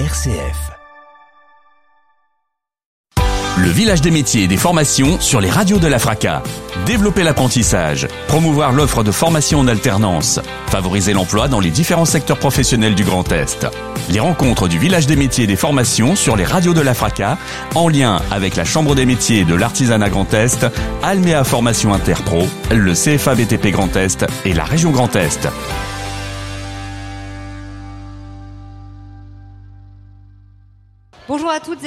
RCF. Le village des métiers et des formations sur les radios de la FRACA. Développer l'apprentissage, promouvoir l'offre de formation en alternance, favoriser l'emploi dans les différents secteurs professionnels du Grand Est. Les rencontres du village des métiers et des formations sur les radios de la FRACA, en lien avec la Chambre des métiers de l'artisanat Grand Est, Alméa Formation Interpro, le CFA BTP Grand Est et la région Grand Est.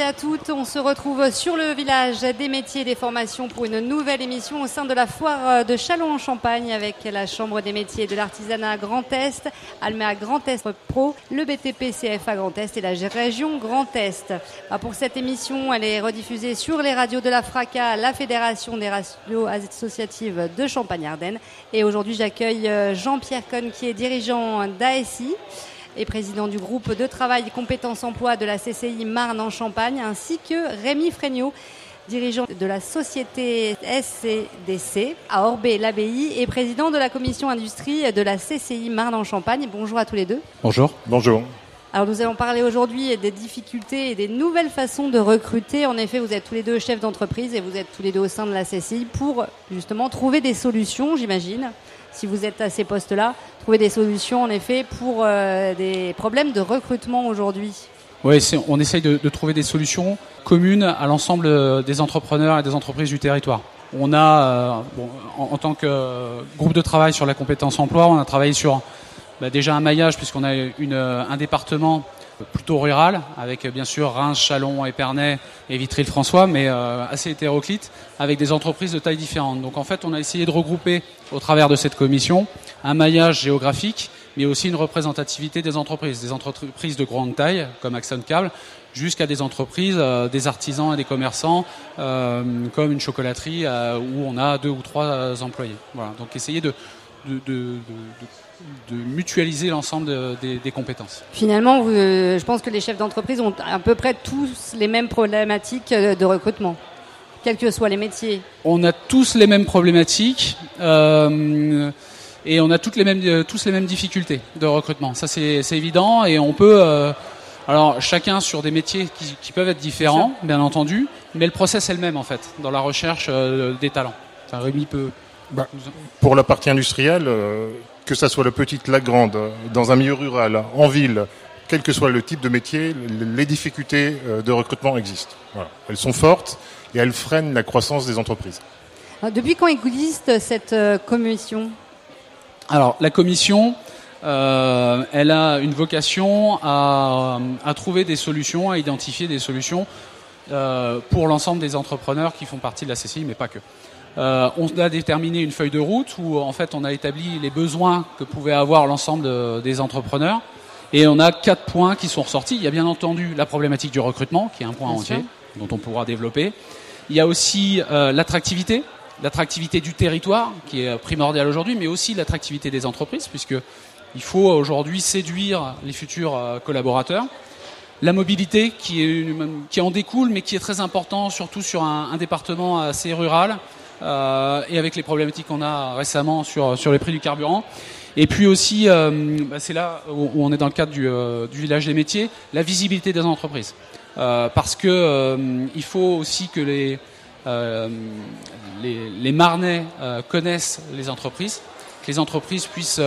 à toutes on se retrouve sur le village des métiers et des formations pour une nouvelle émission au sein de la foire de Chalon en Champagne avec la Chambre des métiers et de l'artisanat Grand Est, Alméa Grand Est Pro, le BTP CFA Grand Est et la région Grand Est. Ah, pour cette émission, elle est rediffusée sur les radios de la FRACA, la Fédération des radios associatives de Champagne-Ardenne. Et aujourd'hui, j'accueille euh, Jean-Pierre Conne qui est dirigeant d'ASI et président du groupe de travail compétences emploi de la CCI Marne en Champagne, ainsi que Rémi Fregnaud, dirigeant de la société SCDC à Orbé-l'Abbaye et président de la commission industrie de la CCI Marne en Champagne. Bonjour à tous les deux. Bonjour. Bonjour. Alors nous allons parler aujourd'hui des difficultés et des nouvelles façons de recruter. En effet, vous êtes tous les deux chefs d'entreprise et vous êtes tous les deux au sein de la CCI pour justement trouver des solutions, j'imagine, si vous êtes à ces postes-là, trouver des solutions en effet pour euh, des problèmes de recrutement aujourd'hui. Oui, on essaye de, trouver des solutions communes à l'ensemble euh, des entrepreneurs et des entreprises du territoire. On a, euh, en, tant que groupe de travail sur la compétence emploi, on a travaillé sur bah, déjà un maillage puisqu'on a un département plutôt rural, avec bien sûr Reims, Chalon, Épernay et Vitry-le-François, mais euh, assez hétéroclite, avec des entreprises de taille différentes. Donc en fait, on a essayé de regrouper au travers de cette commission un maillage géographique, mais aussi une représentativité des entreprises, des entreprises de grande taille, comme Axon Cable, jusqu'à des entreprises, euh, des artisans et des commerçants, euh, comme une chocolaterie où on a deux ou trois employés. Voilà. Donc essayer de de mutualiser l'ensemble de, des, des, compétences. Finalement, vous, euh, je pense que les chefs d'entreprise ont à peu près tous les mêmes problématiques euh, de recrutement, quels que soient les métiers. On a tous les mêmes problématiques. Euh, et on a toutes les mêmes, tous les mêmes difficultés de recrutement. Ça, c'est évident. Et on peut, euh, alors chacun sur des métiers qui, qui peuvent être différents, bien entendu, mais le process est le même en fait dans la recherche euh, des talents. Enfin, Rémi peut. Bah, pour la partie industrielle, euh, que ça soit la petite, la grande, dans un milieu rural, en ville, quel que soit le type de métier, les difficultés euh, de recrutement existent. Voilà. Elles sont fortes et elles freinent la croissance des entreprises. Depuis quand existe cette euh, commission? Alors, la commission, euh, elle a une vocation à, à, trouver des solutions, à identifier des solutions euh, pour l'ensemble des entrepreneurs qui font partie de la CCI, mais pas que. Euh, on a déterminé une feuille de route où en fait on a établi les besoins que pouvaient avoir l'ensemble de, des entrepreneurs et on a quatre points qui sont ressortis. Il y a bien entendu la problématique du recrutement qui est un point bien entier sûr. dont on pourra développer. Il y a aussi euh, l'attractivité, l'attractivité du territoire qui est primordial aujourd'hui, mais aussi l'attractivité des entreprises puisque il faut aujourd'hui séduire les futurs euh, collaborateurs. La mobilité qui, est, qui en découle, mais qui est très important, surtout sur un, un département assez rural, euh, et avec les problématiques qu'on a récemment sur, sur les prix du carburant. Et puis aussi, euh, bah c'est là où on est dans le cadre du, euh, du, village des métiers, la visibilité des entreprises. Parce que il faut aussi que les, les, les Marnais connaissent les entreprises, que les entreprises puissent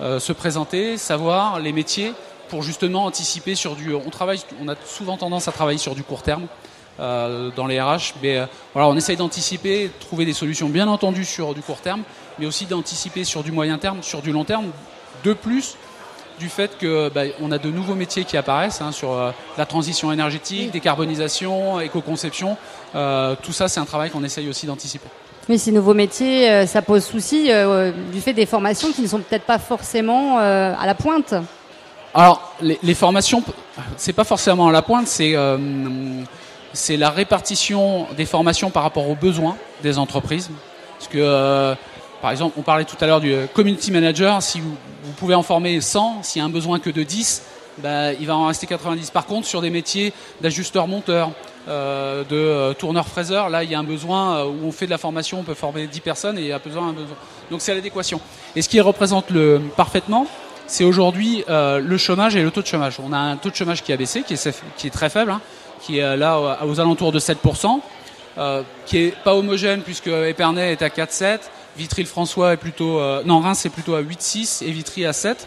se présenter, savoir les métiers pour justement anticiper sur du. On travaille, on a souvent tendance à travailler sur du court terme dans les RH. Mais euh, voilà, on essaye d'anticiper, trouver des solutions bien entendu sur du court terme, mais aussi d'anticiper sur du moyen terme, sur du long terme. De plus, du fait que bah, on a de nouveaux métiers qui apparaissent hein, sur euh, la transition énergétique, décarbonisation, éco-conception. Euh, tout ça, c'est un travail qu'on essaye aussi d'anticiper. Mais ces nouveaux métiers, euh, ça pose souci euh, du fait des formations qui ne sont peut-être pas forcément euh, à la pointe. Alors, les, les formations, c'est pas forcément à la pointe, c'est c'est la répartition des formations par rapport aux besoins des entreprises. Parce que, euh, par exemple, on parlait tout à l'heure du community manager. Si vous, pouvez en former 100, s'il y a un besoin que de 10, bah, il va en rester 90. Par contre, sur des métiers d'ajusteur-monteur, euh, de euh, tourneur-fraiseur, là, il y a un besoin euh, où on fait de la formation, on peut former 10 personnes et il y a besoin, un besoin. Donc, c'est l'adéquation. Et ce qui représente le, parfaitement, c'est aujourd'hui le chômage et le taux de chômage. On a un taux de chômage qui a baissé, qui est, qui est très faible, hein, qui est là aux alentours de 7%, qui est pas homogène puisque Épernay est à 4,7, Vitry-le-François est plutôt, non Reims est plutôt à 8,6 et Vitry à 7.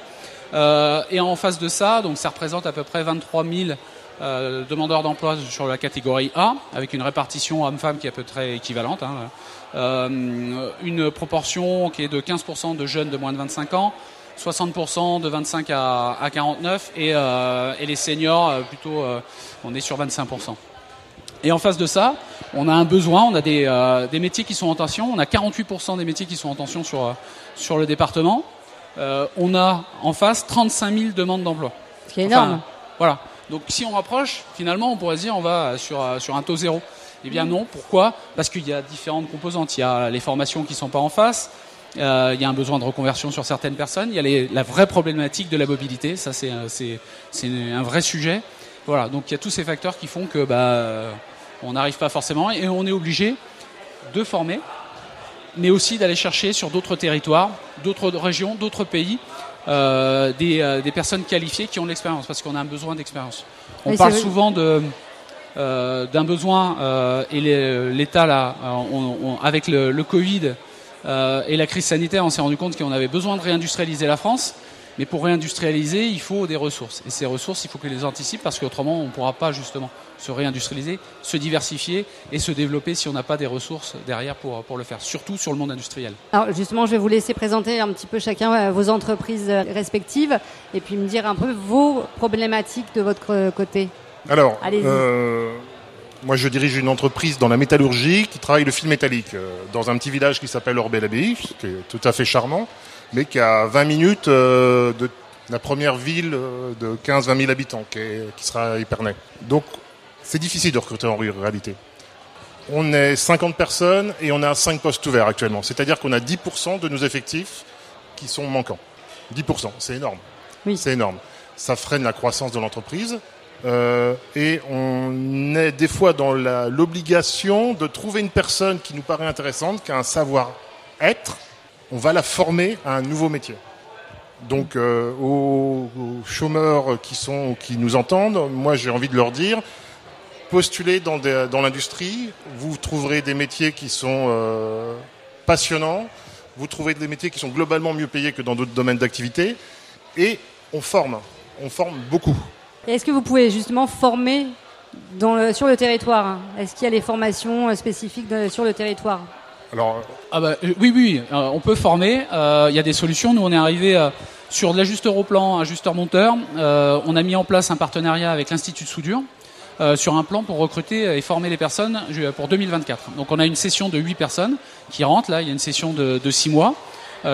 et en face de ça, donc ça représente à peu près 23 000 euh, demandeurs d'emploi sur la catégorie A, avec une répartition homme-femme qui est à peu près équivalente. Hein, euh, une proportion qui est de 15% de jeunes de moins de 25 ans, 60% de 25 à, à 49 et, euh, et les seniors euh, plutôt euh, on est sur 25%. Et en face de ça, on a un besoin, on a des, des métiers qui sont en tension, on a 48% des métiers qui sont en tension sur, sur le département. on a en face 35 000 demandes d'emploi. C'est énorme. voilà. Donc si on rapproche, finalement, on pourrait se dire on va sur, sur un taux zéro. Eh bien non, pourquoi? Parce qu'il y a différentes composantes. Il y a les formations qui ne sont pas en face, euh, il y a un besoin de reconversion sur certaines personnes, il y a les, la vraie problématique de la mobilité, ça c'est un vrai sujet. Voilà, donc il y a tous ces facteurs qui font que bah, on n'arrive pas forcément et on est obligé de former, mais aussi d'aller chercher sur d'autres territoires, d'autres régions, d'autres pays, euh, des, euh, des, personnes qualifiées qui ont de l'expérience, parce qu'on a un besoin d'expérience. On parle souvent de euh, d'un besoin euh, et l'État là, on, on, avec le, le Covid et la crise sanitaire, on s'est rendu compte qu'on avait besoin de réindustrialiser la France. Mais pour réindustrialiser, il faut des ressources. Et ces ressources, il faut que les anticipe parce qu'autrement, on ne pourra pas justement se réindustrialiser, se diversifier et se développer si on n'a pas des ressources derrière pour, pour le faire, surtout sur le monde industriel. Alors justement, je vais vous laisser présenter un petit peu chacun euh, vos entreprises euh, respectives et puis me dire un peu vos problématiques de votre côté. Alors, euh, moi je dirige une entreprise dans la métallurgie qui travaille le fil métallique dans un petit village qui s'appelle Orbel-Abbaye, qui est tout à fait charmant mais qui a 20 minutes euh, de la première ville euh, de 15-20 000 habitants, qui, qui sera Épernay. Donc, c'est difficile de recruter en ruralité. On est 50 personnes et on a 5 postes ouverts actuellement. C'est-à-dire qu'on a 10% de nos effectifs qui sont manquants. 10%, c'est énorme. Oui. C'est énorme. Ça freine la croissance de l'entreprise. Euh, et on est des fois dans l'obligation de trouver une personne qui nous paraît intéressante, qui a un savoir-être, on va la former à un nouveau métier. Donc euh, aux, chômeurs qui sont qui nous entendent, moi j'ai envie de leur dire postulez dans, dans l'industrie, vous trouverez des métiers qui sont euh, passionnants, vous trouverez des métiers qui sont globalement mieux payés que dans d'autres domaines d'activité, et on forme, on forme beaucoup. Est-ce que vous pouvez justement former dans le, sur le territoire Est-ce qu'il y a des formations spécifiques de, sur le territoire? Alors, ah bah, euh, oui, oui, euh, on peut former. Euh, il y a des solutions. Nous, on est arrivé sur de l'ajusteur au plan, ajusteur monteur. on a mis en place un partenariat avec l'Institut de soudure sur un plan pour recruter et former les personnes pour 2024. Donc, on a une session de 8 personnes qui rentrent. Là, il y a une session de, de 6 mois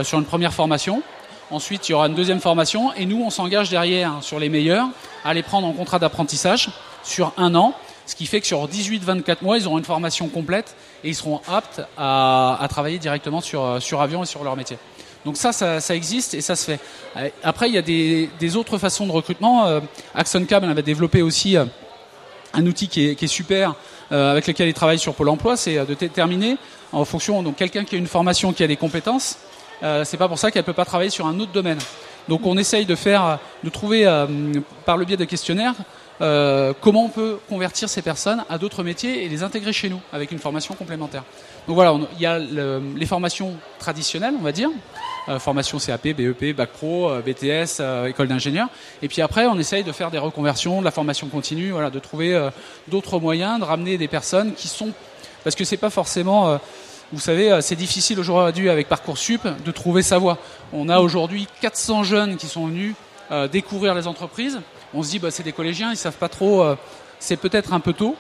sur une première formation. Ensuite, il y aura une deuxième formation et nous, on s'engage derrière sur les meilleurs à les prendre en contrat d'apprentissage sur un an ce qui fait que sur 18-24 mois, ils auront une formation complète et ils seront aptes à, travailler directement sur, euh, sur avion et sur leur métier. Donc ça, ça, existe et ça se fait. Euh, après, il y a des, autres façons de recrutement. Euh, Axon Cab avait développé aussi un outil qui est, super, avec lequel il travaille sur Pôle Emploi, c'est de déterminer en fonction donc quelqu'un qui a une formation, qui a des compétences. Euh, c'est pas pour ça qu'elle peut pas travailler sur un autre domaine. Donc on essaye de faire, de trouver par le biais de questionnaires euh, comment on peut convertir ces personnes à d'autres métiers et les intégrer chez nous avec une formation complémentaire. Donc voilà, il y a le, les formations traditionnelles, on va dire, euh, formation CAP, BEP, Bac Pro, euh, BTS, euh, école d'ingénieur. Et puis après, on essaye de faire des reconversions, de la formation continue, voilà, de trouver euh, d'autres moyens, de ramener des personnes qui sont, parce que c'est pas forcément euh, vous savez, c'est difficile aujourd'hui avec Parcoursup de trouver sa voie. On a aujourd'hui 400 jeunes qui sont venus euh, découvrir les entreprises on se dit bah, c'est des collégiens, ils savent pas trop, euh, c'est peut-être un peu tôt.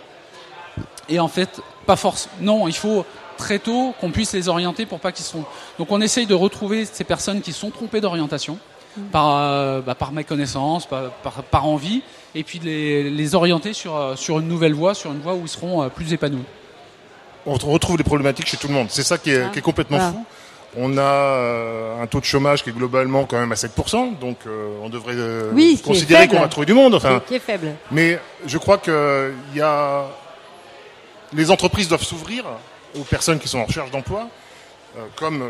Et en fait, pas force. Non, il faut très tôt qu'on puisse les orienter pour pas qu'ils soient. Donc on essaye de retrouver ces personnes qui sont trompées d'orientation mmh. par, euh, bah, par méconnaissance, par, par, par, envie, et puis de les, les orienter sur, euh, sur une nouvelle voie, sur une voie où ils seront euh, plus épanouis. On retrouve les problématiques chez tout le monde. C'est ça qui est, ah. qui est complètement ah. fou. On a euh, un taux de chômage qui est globalement quand même à 7%, donc euh, on devrait euh, oui, considérer qu'on va trouver du monde. Enfin, qui est faible. Mais je crois que y a les entreprises doivent s'ouvrir aux personnes qui sont en recherche d'emploi comme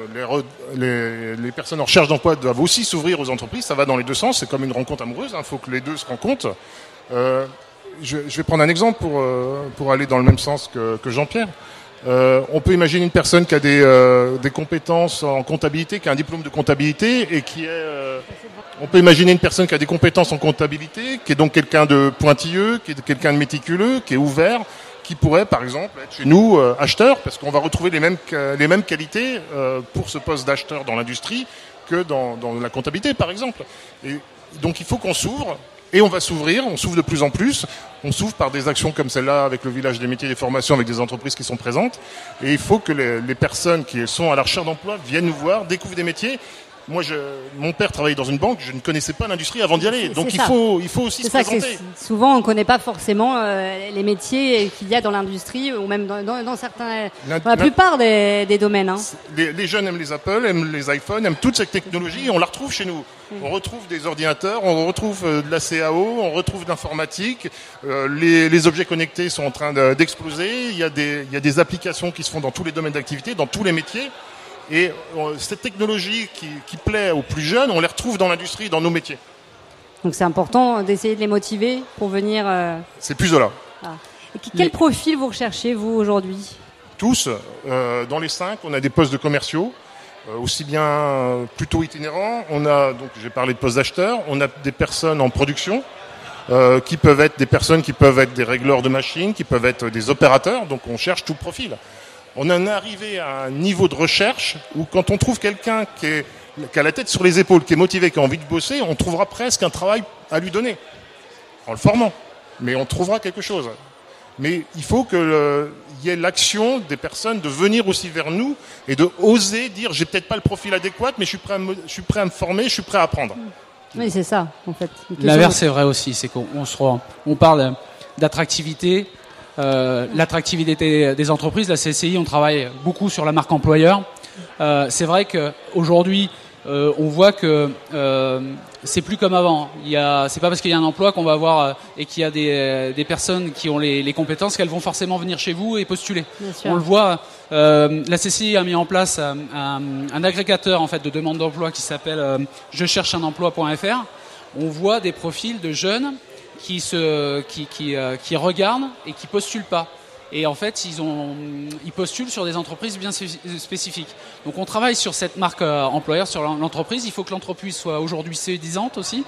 les, les, personnes en recherche d'emploi doivent aussi s'ouvrir aux entreprises, ça va dans les deux sens, c'est comme une rencontre amoureuse, il hein, faut que les deux se rencontrent. Euh, je, je, vais prendre un exemple pour, pour aller dans le même sens que, que Jean-Pierre. Euh, on peut imaginer une personne qui a des, euh, des, compétences en comptabilité, qui a un diplôme de comptabilité et qui est. Euh, on peut imaginer une personne qui a des compétences en comptabilité, qui est donc quelqu'un de pointilleux, qui est quelqu'un de méticuleux, qui est ouvert, qui pourrait, par exemple, être chez nous acheteur, parce qu'on va retrouver les mêmes les mêmes qualités pour ce poste d'acheteur dans l'industrie que dans, dans la comptabilité, par exemple. Et donc il faut qu'on s'ouvre et on va s'ouvrir, on s'ouvre de plus en plus. On s'ouvre par des actions comme celle-là avec le village des métiers des formations, avec des entreprises qui sont présentes. Et il faut que les personnes qui sont à la recherche d'emploi viennent nous voir, découvrent des métiers moi, je, mon père travaillait dans une banque, je ne connaissais pas l'industrie avant d'y aller. Donc il faut, il faut aussi se ça, présenter. Souvent, on ne connaît pas forcément euh, les métiers qu'il y a dans l'industrie ou même dans, dans, dans certains, la, dans la plupart des, des domaines. Hein. Les, les, jeunes aiment les Apple, aiment les iPhones, aiment toute cette technologie et on la retrouve chez nous. On retrouve des ordinateurs, on retrouve euh, de la CAO, on retrouve de l'informatique. Euh, les, les, objets connectés sont en train d'exploser. il, y a des, il y a des applications qui se font dans tous les domaines d'activité, dans tous les métiers. Et euh, cette technologie qui, qui, plaît aux plus jeunes, on les retrouve dans l'industrie, dans nos métiers. Donc c'est important d'essayer de les motiver pour venir. Euh... C'est plus de là. Ah. quel profil vous recherchez, vous, aujourd'hui? Tous. Euh, dans les cinq, on a des postes de commerciaux, euh, aussi bien plutôt itinérants. On a, donc j'ai parlé de postes d'acheteurs, on a des personnes en production. Qui peuvent être des personnes qui peuvent être des régleurs de machines, qui peuvent être des opérateurs, donc on cherche tout profil on en est arrivé à un niveau de recherche où quand on trouve quelqu'un qui, qui, a la tête sur les épaules, qui est motivé, qui a envie de bosser, on trouvera presque un travail à lui donner, en le formant. Mais on trouvera quelque chose. Mais il faut qu'il y ait l'action des personnes de venir aussi vers nous et de oser dire j'ai peut-être pas le profil adéquat, mais je suis prêt à me, je suis prêt à me former, je suis prêt à apprendre. Oui, c'est ça, en fait. L'inverse est vrai aussi, c'est qu'on se on parle d'attractivité, euh, l'attractivité des entreprises. La CCI, on travaille beaucoup sur la marque employeur. Euh, c'est vrai qu'aujourd'hui, euh, on voit que euh, c'est plus comme avant. C'est pas parce qu'il y a un emploi qu'on va avoir et qu'il y a des, des, personnes qui ont les, les compétences qu'elles vont forcément venir chez vous et postuler. On le voit. la CCI a mis en place un, un, agrégateur en fait de demande d'emploi qui s'appelle je cherche un emploi.fr. On voit des profils de jeunes qui, se, qui, qui, euh, qui regardent et qui postulent pas. Et en fait, ils, ont, ils postulent sur des entreprises bien spécifiques. Donc on travaille sur cette marque euh, employeur, sur l'entreprise. Il faut que l'entreprise soit aujourd'hui séduisante aussi.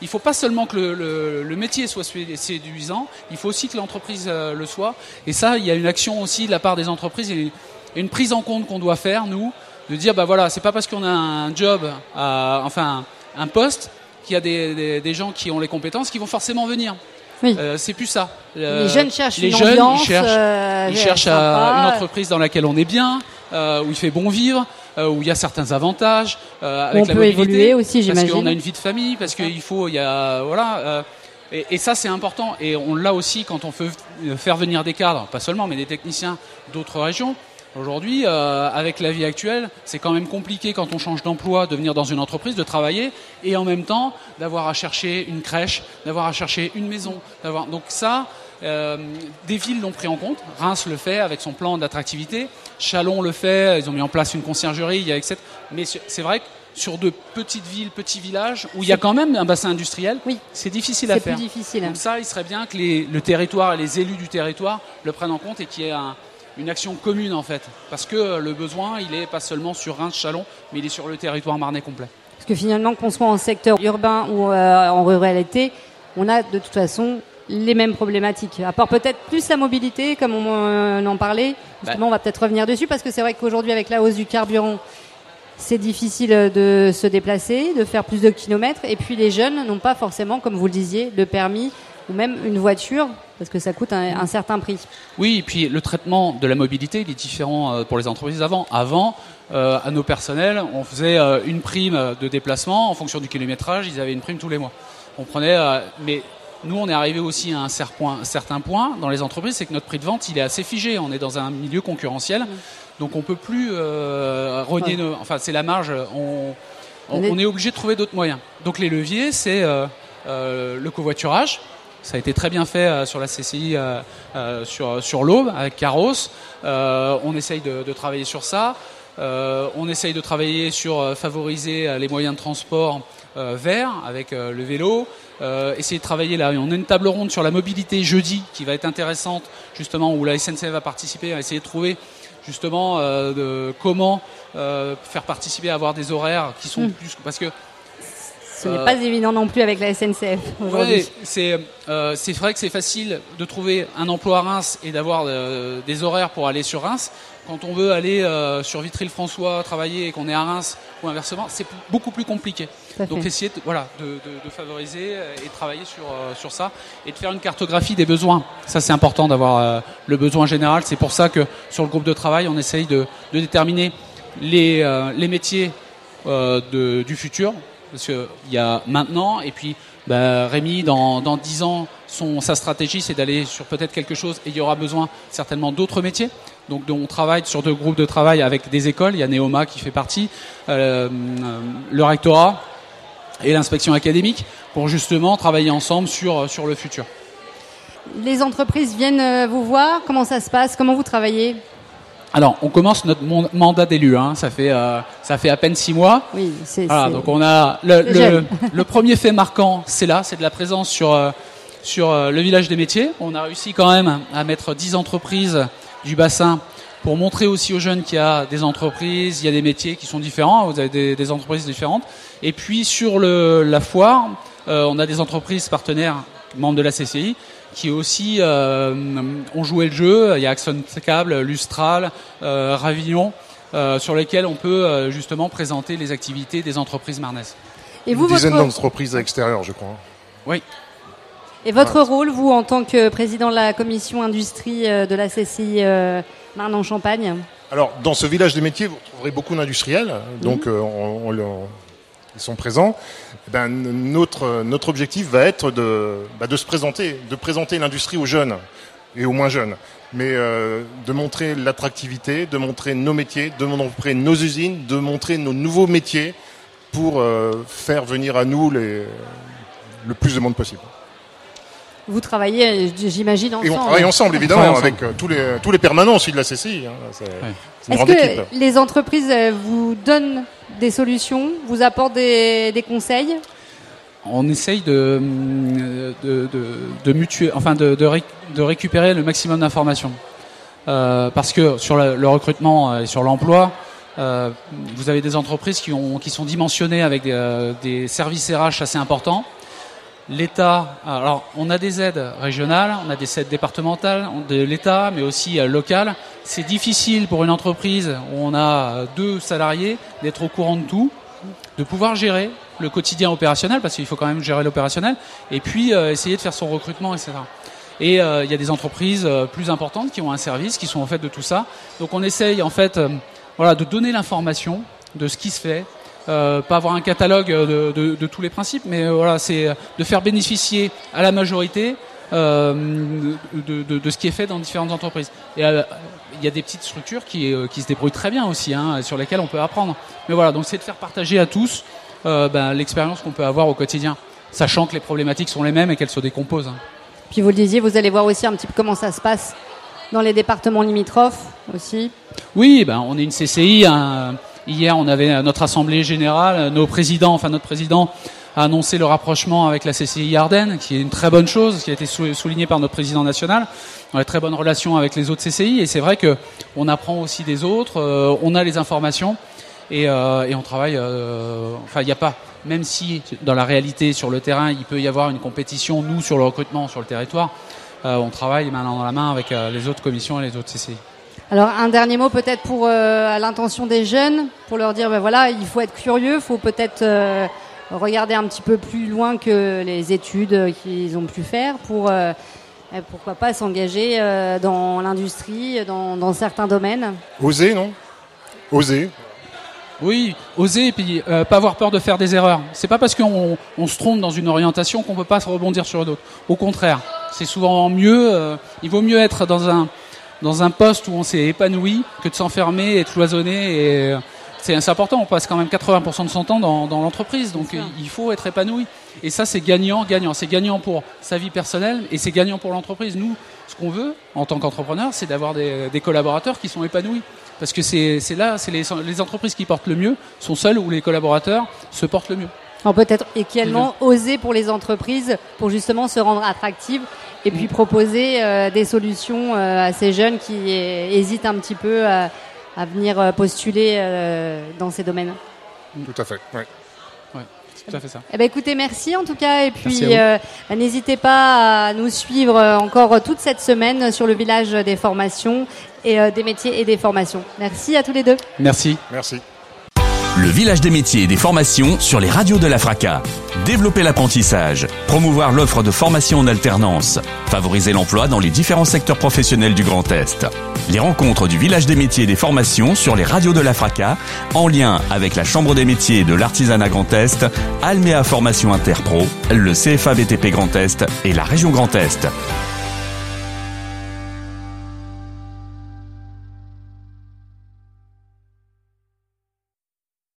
Il faut pas seulement que le, le, le, métier soit séduisant, il faut aussi que l'entreprise euh, le soit. Et ça, il y a une action aussi de la part des entreprises et une prise en compte qu'on doit faire, nous, de dire, bah voilà, c'est pas parce qu'on a un job, à, enfin un poste, qu'il y a des, des, des, gens qui ont les compétences qui vont forcément venir. Oui. Euh, c'est plus ça. Euh, les jeunes cherchent les une jeunes, ambiance, ils cherchent, euh, ils cherchent à, une entreprise dans laquelle on est bien, euh, où il fait bon vivre, euh, où il y a certains avantages euh, avec on la peut mobilité, évoluer aussi, parce j'imagine. qu'on a une vie de famille, parce qu'il faut, il y a, voilà. Et, et, ça, c'est important. Et on l'a aussi quand on veut faire venir des cadres, pas seulement, mais des techniciens d'autres régions. Aujourd'hui, euh, avec la vie actuelle, c'est quand même compliqué quand on change d'emploi de venir dans une entreprise, de travailler, et en même temps d'avoir à chercher une crèche, d'avoir à chercher une maison. D'avoir... Donc ça, euh, des villes l'ont pris en compte. Reims le fait avec son plan d'attractivité. Chalon le fait. Ils ont mis en place une conciergerie. Il y a etc. Mais c'est vrai que sur de petites villes, petits villages, où il y a quand même un bassin industriel, oui. c'est difficile à faire. Plus difficile. Donc ça, il serait bien que les, le territoire et les élus du territoire le prennent en compte et qu'il y ait un, une action commune en fait. Parce que le besoin, il est pas seulement sur Reims-Chalon, mais il est sur le territoire marnais complet. Parce que finalement, qu'on soit en secteur urbain ou euh, en ruralité, on a de toute façon les mêmes problématiques. À part peut-être plus la mobilité, comme on euh, en parlait. Justement, bah. on va peut-être revenir dessus parce que c'est vrai qu'aujourd'hui, avec la hausse du carburant, c'est difficile de se déplacer, de faire plus de kilomètres. Et puis les jeunes n'ont pas forcément, comme vous le disiez, le permis ou même une voiture parce que ça coûte un, un, certain prix. Oui, et puis le traitement de la mobilité, il est différent euh, pour les entreprises avant. Avant, euh, à nos personnels, on faisait euh, une prime de déplacement en fonction du kilométrage, ils avaient une prime tous les mois. On prenait, euh, mais nous, on est arrivé aussi à un certain point, dans les entreprises, c'est que notre prix de vente, il est assez figé. On est dans un milieu concurrentiel, mmh. donc on peut plus renier. Nos, enfin, c'est la marge. On, on, on, est obligé de trouver d'autres moyens. Donc les leviers, c'est le covoiturage ça a été très bien fait euh, sur la CCI, euh, sur, sur l'Aube avec Carros. Euh, on essaye de, de, travailler sur ça. on essaye de travailler sur favoriser les moyens de transport verts avec le vélo. essayer de travailler là. On a une table ronde sur la mobilité jeudi qui va être intéressante justement où la SNCF va participer à essayer de trouver justement de comment faire participer à avoir des horaires qui sont hmm. plus parce que ce n'est pas évident non plus avec la SNCF aujourd'hui. c'est euh, c'est vrai que c'est facile de trouver un emploi à Reims et d'avoir euh, des horaires pour aller sur Reims. Quand on veut aller euh, sur Vitry-le-François travailler et qu'on est à Reims ou inversement, c'est beaucoup plus compliqué. Donc essayer de, voilà, de, de, de, favoriser et de travailler sur, sur ça et de faire une cartographie des besoins. Ça c'est important d'avoir le besoin général. C'est pour ça que sur le groupe de travail, on essaye de, de déterminer les, les métiers de, du futur, parce qu'il y a maintenant, et puis bah, Rémi, dans, dans 10 ans, son, sa stratégie, c'est d'aller sur peut-être quelque chose, et il y aura besoin certainement d'autres métiers. Donc on travaille sur deux groupes de travail avec des écoles, il y a Neoma qui fait partie, euh, le rectorat et l'inspection académique, pour justement travailler ensemble sur, sur le futur. Les entreprises viennent euh, vous voir, comment ça se passe, comment vous travaillez? Alors, on commence notre mandat d'élu. Hein. Ça fait euh, ça fait à peine six mois. Oui, c'est. Voilà, donc on a le, le, premier fait marquant, c'est là, c'est de la présence sur euh, sur euh, le village des métiers. On a réussi quand même à mettre dix entreprises du bassin pour montrer aussi aux jeunes qu'il y a des entreprises, il y a des métiers qui sont différents. Vous avez des, des entreprises différentes. Et puis sur le, la foire, on a des entreprises partenaires membres de la CCI qui aussi euh, ont joué le jeu. Il y a Axon Cable, Lustral, euh, Ravillon, euh, sur lesquels on peut justement présenter les activités des entreprises marnaises. Et vous, Une dizaine d'entreprises extérieures, je crois. Oui. Et votre rôle, vous, en tant que président de la commission industrie de la CCI Marne-en-Champagne Alors, dans ce village des métiers, vous trouverez beaucoup d'industriels. Donc, mhm. on, ils sont présents. Notre, objectif va être de, bah, de se présenter, de présenter l'industrie aux jeunes et aux moins jeunes, mais euh, de montrer l'attractivité, de montrer nos métiers, de montrer nos usines, de montrer nos nouveaux métiers pour euh, faire venir à nous le plus de monde possible. Vous travaillez, j'imagine, ensemble. Et on travaille ensemble, évidemment, avec euh, tous les, tous les permanents aussi de la CCI. Hein. Est-ce que les entreprises vous donnent des solutions, vous apportent des, conseils? On essaye de, de, de, mutuer, enfin de, de, récupérer le maximum d'informations. Euh, parce que sur le, recrutement et sur l'emploi, euh, vous avez des entreprises qui, ont, qui sont dimensionnées avec des, des services RH assez importants. L'État, alors on a des aides régionales, on a des aides départementales de l'État, mais aussi euh, locales. C'est difficile pour une entreprise où on a deux salariés d'être au courant de tout, de pouvoir gérer le quotidien opérationnel, parce qu'il faut quand même gérer l'opérationnel, et puis euh, essayer de faire son recrutement, etc. Et euh, il y a des entreprises plus importantes qui ont un service, qui sont en fait de tout ça. Donc on essaye en fait, voilà, de donner l'information de ce qui se fait, euh, pas avoir un catalogue de, de, de, tous les principes, mais euh, voilà, c'est de faire bénéficier à la majorité euh, de, de, ce qui est fait dans différentes entreprises. Et euh, il y a des petites structures qui, qui se débrouillent très bien aussi, hein, sur lesquelles on peut apprendre. Mais voilà, donc c'est de faire partager à tous ben, l'expérience qu'on peut avoir au quotidien, sachant que les problématiques sont les mêmes et qu'elles se décomposent. Hein. Puis vous le disiez, vous allez voir aussi un petit peu comment ça se passe dans les départements limitrophes aussi. Oui, ben on est une CCI, un, Hier, on avait notre assemblée générale, nos présidents, enfin notre président a annoncé le rapprochement avec la CCI Ardennes, qui est une très bonne chose, qui a été souligné par notre président national. On a très bonnes relations avec les autres CCI, et c'est vrai que on apprend aussi des autres, euh, on a les informations, et, euh, on travaille. Euh, enfin, il n'y a pas, même si dans la réalité, sur le terrain, il peut y avoir une compétition, nous sur le recrutement, sur le territoire, on travaille main dans la main avec les autres commissions et les autres CCI. Alors un dernier mot peut-être pour euh, à l'intention des jeunes, pour leur dire ben voilà, il faut être curieux, il faut peut-être euh, regarder un petit peu plus loin que les études qu'ils ont pu faire pour euh, pourquoi pas s'engager dans l'industrie, dans, dans, certains domaines. Oser, non? Oser. Oui, oser et puis pas avoir peur de faire des erreurs. C'est pas parce qu'on on se trompe dans une orientation qu'on peut pas se rebondir sur d'autres. Au contraire, c'est souvent mieux. il vaut mieux être dans un dans un poste où on s'est épanoui que de s'enfermer et de cloisonner. Et c'est important, on passe quand même 80% de son temps dans, dans l'entreprise, donc il faut être épanoui. Et ça, c'est gagnant, gagnant. C'est gagnant pour sa vie personnelle et c'est gagnant pour l'entreprise. Nous, ce qu'on veut en tant qu'entrepreneur, c'est d'avoir des, des, collaborateurs qui sont épanouis. Parce que c'est là, c'est les, les, entreprises qui portent le mieux sont celles où les collaborateurs se portent le mieux. Alors peut-être également oser pour les entreprises pour justement se rendre attractives et puis proposer euh, des solutions euh, à ces jeunes qui hésitent un petit peu à, à venir postuler euh, dans ces domaines. Tout à fait. Ouais. Tout à fait ça. Eh ben écoutez, merci en tout cas, et puis euh, n'hésitez pas à nous suivre encore toute cette semaine sur le village des formations et euh, des métiers et des formations. Merci à tous les deux. Merci. Merci. Le village des métiers et des formations sur les radios de la FRACA. Développer l'apprentissage, promouvoir l'offre de formation en alternance, favoriser l'emploi dans les différents secteurs professionnels du Grand Est. Les rencontres du village des métiers et des formations sur les radios de la FRACA, en lien avec la Chambre des métiers de l'artisanat Grand Est, Almea Formation Interpro, le CFA BTP Grand Est et la région Grand Est.